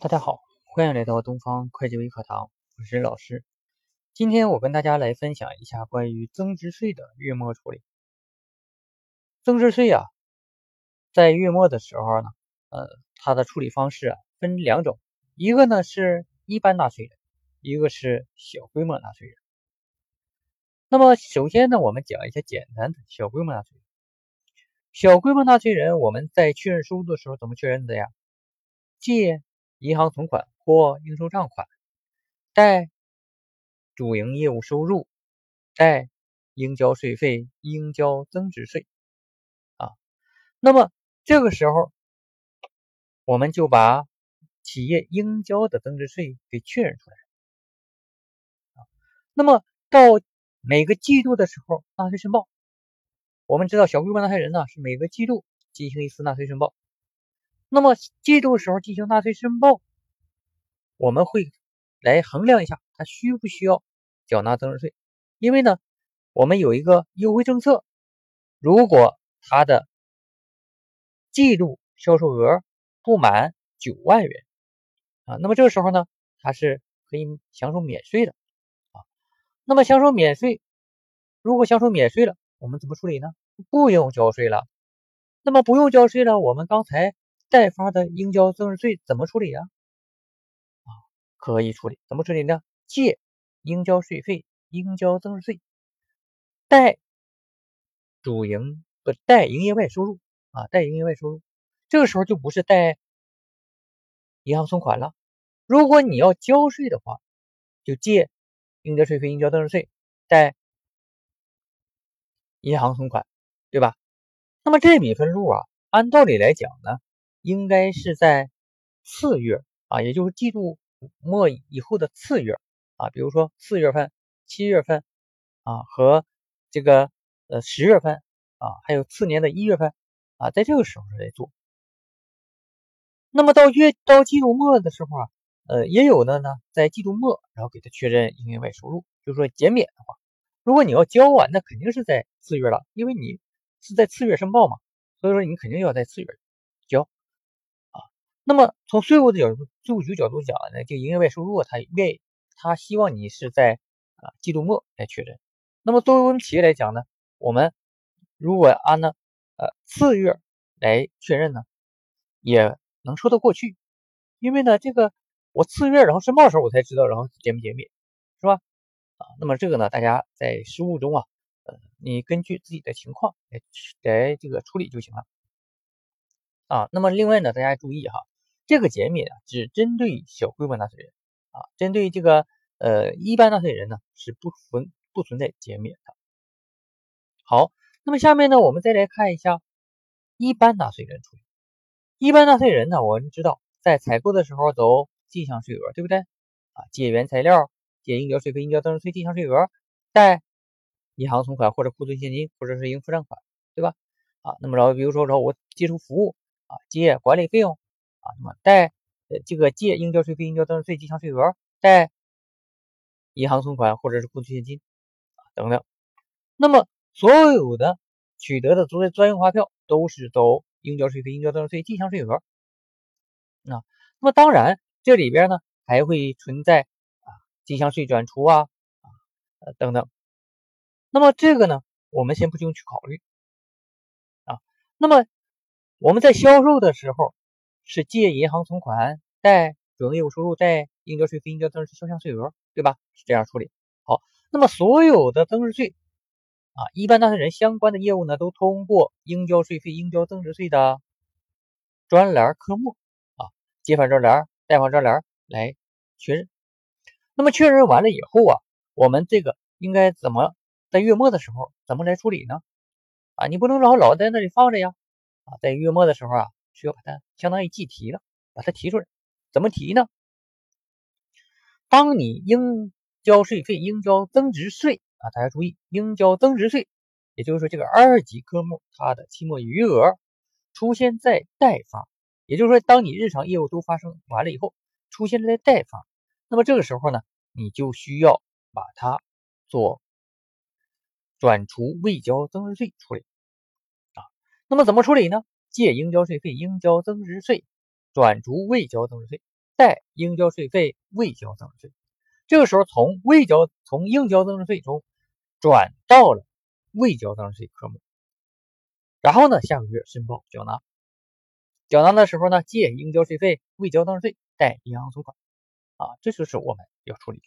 大家好，欢迎来到东方会计微课堂，我是老师。今天我跟大家来分享一下关于增值税的月末处理。增值税啊，在月末的时候呢，呃，它的处理方式啊分两种，一个呢是一般纳税人，一个是小规模纳税人。那么首先呢，我们讲一下简单的小规模纳税人。小规模纳税人，我们在确认收入的时候怎么确认的呀？借银行存款或应收账款，贷主营业务收入，贷应交税费，应交增值税啊。那么这个时候，我们就把企业应交的增值税给确认出来啊。那么到每个季度的时候纳税申报，我们知道小规模纳税人呢是每个季度进行一次纳税申报。那么季度时候进行纳税申报，我们会来衡量一下他需不需要缴纳增值税。因为呢，我们有一个优惠政策，如果他的季度销售额不满九万元啊，那么这个时候呢，他是可以享受免税的啊。那么享受免税，如果享受免税了，我们怎么处理呢？不用交税了。那么不用交税了，我们刚才。代发的应交增值税怎么处理呀？啊，可以处理，怎么处理呢？借应交税费，应交增值税，贷主营不贷营业外收入啊，贷营业外收入，这个时候就不是贷银行存款了。如果你要交税的话，就借应交税费，应交增值税，贷银行存款，对吧？那么这笔分录啊，按道理来讲呢？应该是在次月啊，也就是季度末以后的次月啊，比如说四月份、七月份啊和这个呃十月份啊，还有次年的一月份啊，在这个时候来做。那么到月到季度末的时候啊，呃，也有的呢，在季度末然后给他确认营业外收入，就是说减免的话，如果你要交完，那肯定是在次月了，因为你是在次月申报嘛，所以说你肯定要在次月。那么从税务的角度，税务局角度讲呢，这个营业外收入，他愿，他希望你是在啊季度末来确认。那么作为我们企业来讲呢，我们如果按呢呃次月来确认呢，也能说得过去。因为呢，这个我次月然后申报的时候我才知道，然后减不减免，是吧？啊，那么这个呢，大家在实务中啊，呃，你根据自己的情况来来这个处理就行了。啊，那么另外呢，大家注意哈。这个减免啊，只针对小规模纳税人啊，针对这个呃一般纳税人呢是不存不存在减免的。好，那么下面呢，我们再来看一下一般纳税人处理。一般纳税人呢，我们知道在采购的时候走进项税额，对不对？啊，借原材料、借应交税费、应交增值税、进项税额，贷银行存款或者库存现金或者是应付账款，对吧？啊，那么然后比如说然后我接触服务啊，借管理费用。啊，那么贷呃这个借应交税费、应交增值税、进项税额，贷银行存款或者是库存现金啊等等。那么所有的取得的作为专用发票都是走应交税费、应交增值税、进项税额。啊那么当然这里边呢还会存在啊进项税转出啊啊等等。那么这个呢我们先不用去考虑啊。那么我们在销售的时候。是借银行存款，贷主营业务收入，贷应交税费、应交增值税、销项税额，对吧？是这样处理。好，那么所有的增值税啊，一般纳税人相关的业务呢，都通过应交税费、应交增值税的专栏科目啊，借款专栏、贷款专栏来确认。那么确认完了以后啊，我们这个应该怎么在月末的时候怎么来处理呢？啊，你不能老老在那里放着呀！啊，在月末的时候啊。需要把它相当于计提了，把它提出来，怎么提呢？当你应交税费、应交增值税啊，大家注意，应交增值税，也就是说这个二级科目它的期末余额出现在代发，也就是说当你日常业务都发生完了以后，出现在代发，那么这个时候呢，你就需要把它做转除未交增值税处理啊。那么怎么处理呢？借应交税费、应交增值税，转除未交增值税待应交税费未交增值税。这个时候从未交从应交增值税中转到了未交增值税科目，然后呢，下个月申报缴纳。缴纳的时候呢，借应交税费未交增值税贷银行存款，啊，这就是我们要处理的。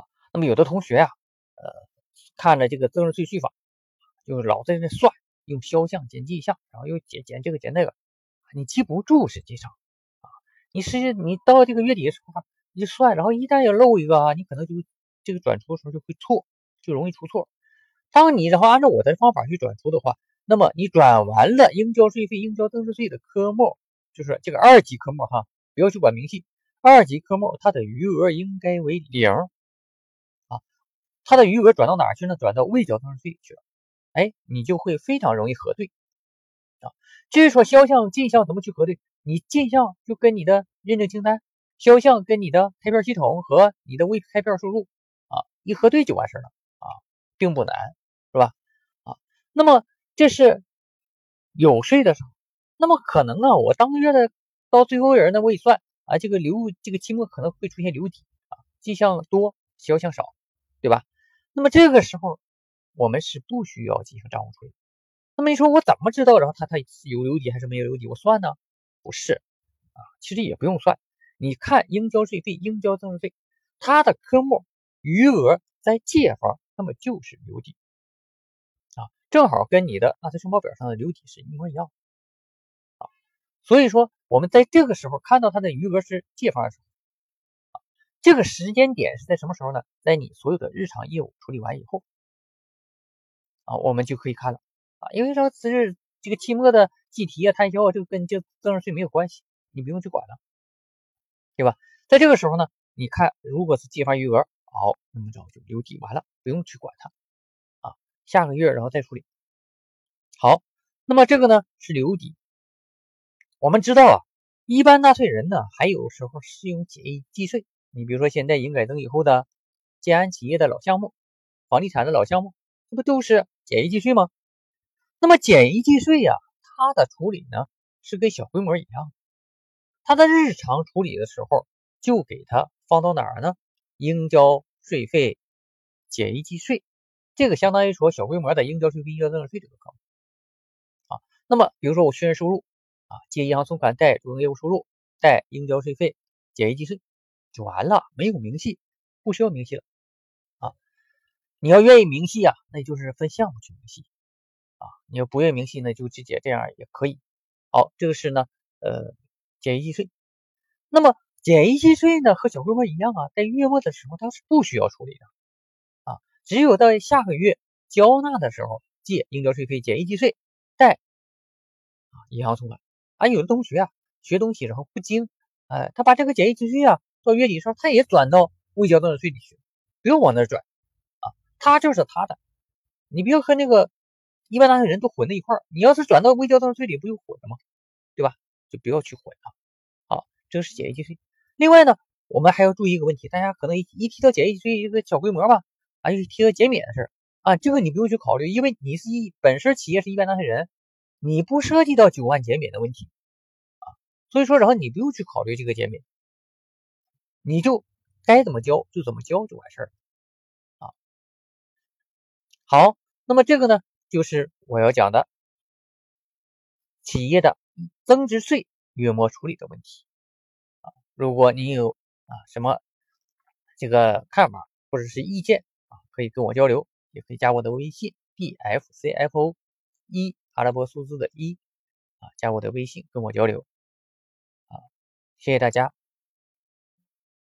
啊，那么有的同学呀，呃，看着这个增值税税法，就老在那算，用销项减记项，然后又减减这个减那个，你记不住，实际上，啊，你实际你到这个月底的时候，你算，然后一旦要漏一个啊，你可能就这个转出的时候就会错，就容易出错。当你然后按照我的方法去转出的话。那么你转完了应交税费、应交增值税的科目，就是这个二级科目哈，不要去管明细。二级科目它的余额应该为零啊，它的余额转到哪去呢？转到未交增值税去了。哎，你就会非常容易核对啊。至于说销项、进项怎么去核对，你进项就跟你的认证清单，销项跟你的开票系统和你的未开票收入啊一核对就完事了啊，并不难，是吧？啊，那么。这是有税的时候，那么可能啊，我当月的到最后人呢，我一算啊，这个留这个期末可能会出现留底啊，进项多，销项少，对吧？那么这个时候我们是不需要进行账户处理。那么你说我怎么知道，然后他他有留底还是没有留底？我算呢？不是啊，其实也不用算，你看应交税费、应交增值税，它的科目余额在借方，那么就是留底。正好跟你的纳税申报表上的留底是一模一样啊，所以说我们在这个时候看到它的余额是借方的时候啊，这个时间点是在什么时候呢？在你所有的日常业务处理完以后啊，我们就可以看了啊，因为说此日这个期末的计提啊、摊销啊，这个跟这增值税没有关系，你不用去管了，对吧？在这个时候呢，你看如果是借方余额好，那么就留底完了，不用去管它啊。下个月然后再处理。好，那么这个呢是留底。我们知道啊，一般纳税人呢还有时候适用简易计税。你比如说现在营改增以后的建安企业的老项目、房地产的老项目，这不都是简易计税吗？那么简易计税呀，它的处理呢是跟小规模一样，它的日常处理的时候就给它放到哪儿呢？应交税费简易计税。这个相当于说小规模的应交税费、应交增值税这个科目啊。那么，比如说我确认收入啊，借银行存款贷主营业务收入贷应交税费简易计税就完了，没有明细，不需要明细了。你要愿意明细啊，那就是分项目去明细啊。你要不愿意明细，那就直接这样也可以。好，这个是呢，呃，简易计税。那么简易计税呢，和小规模一样啊，在月末的时候它是不需要处理的啊。只有到下个月交纳的时候，借应交税费简易计税贷啊银行存款。啊，有的同学啊学东西然后不精，哎，他把这个简易计税啊到月底的时候他也转到未交增值税里去，不用往那转，他就是他的。你不要和那个一般纳税人都混在一块儿。你要是转到未交增值税里，不就混了吗？对吧？就不要去混了。好，这个是简易计税。另外呢，我们还要注意一个问题，大家可能一一提到简易计税一个小规模吧。啊，就是提到减免的事儿啊，这个你不用去考虑，因为你是一本身企业是一般纳税人，你不涉及到九万减免的问题啊，所以说然后你不用去考虑这个减免，你就该怎么交就怎么交就完事儿。好，那么这个呢，就是我要讲的企业的增值税月末处理的问题啊。如果你有啊什么这个看法或者是意见啊，可以跟我交流，也可以加我的微信 b f c f o 一阿拉伯数字的一啊，加我的微信跟我交流啊，谢谢大家。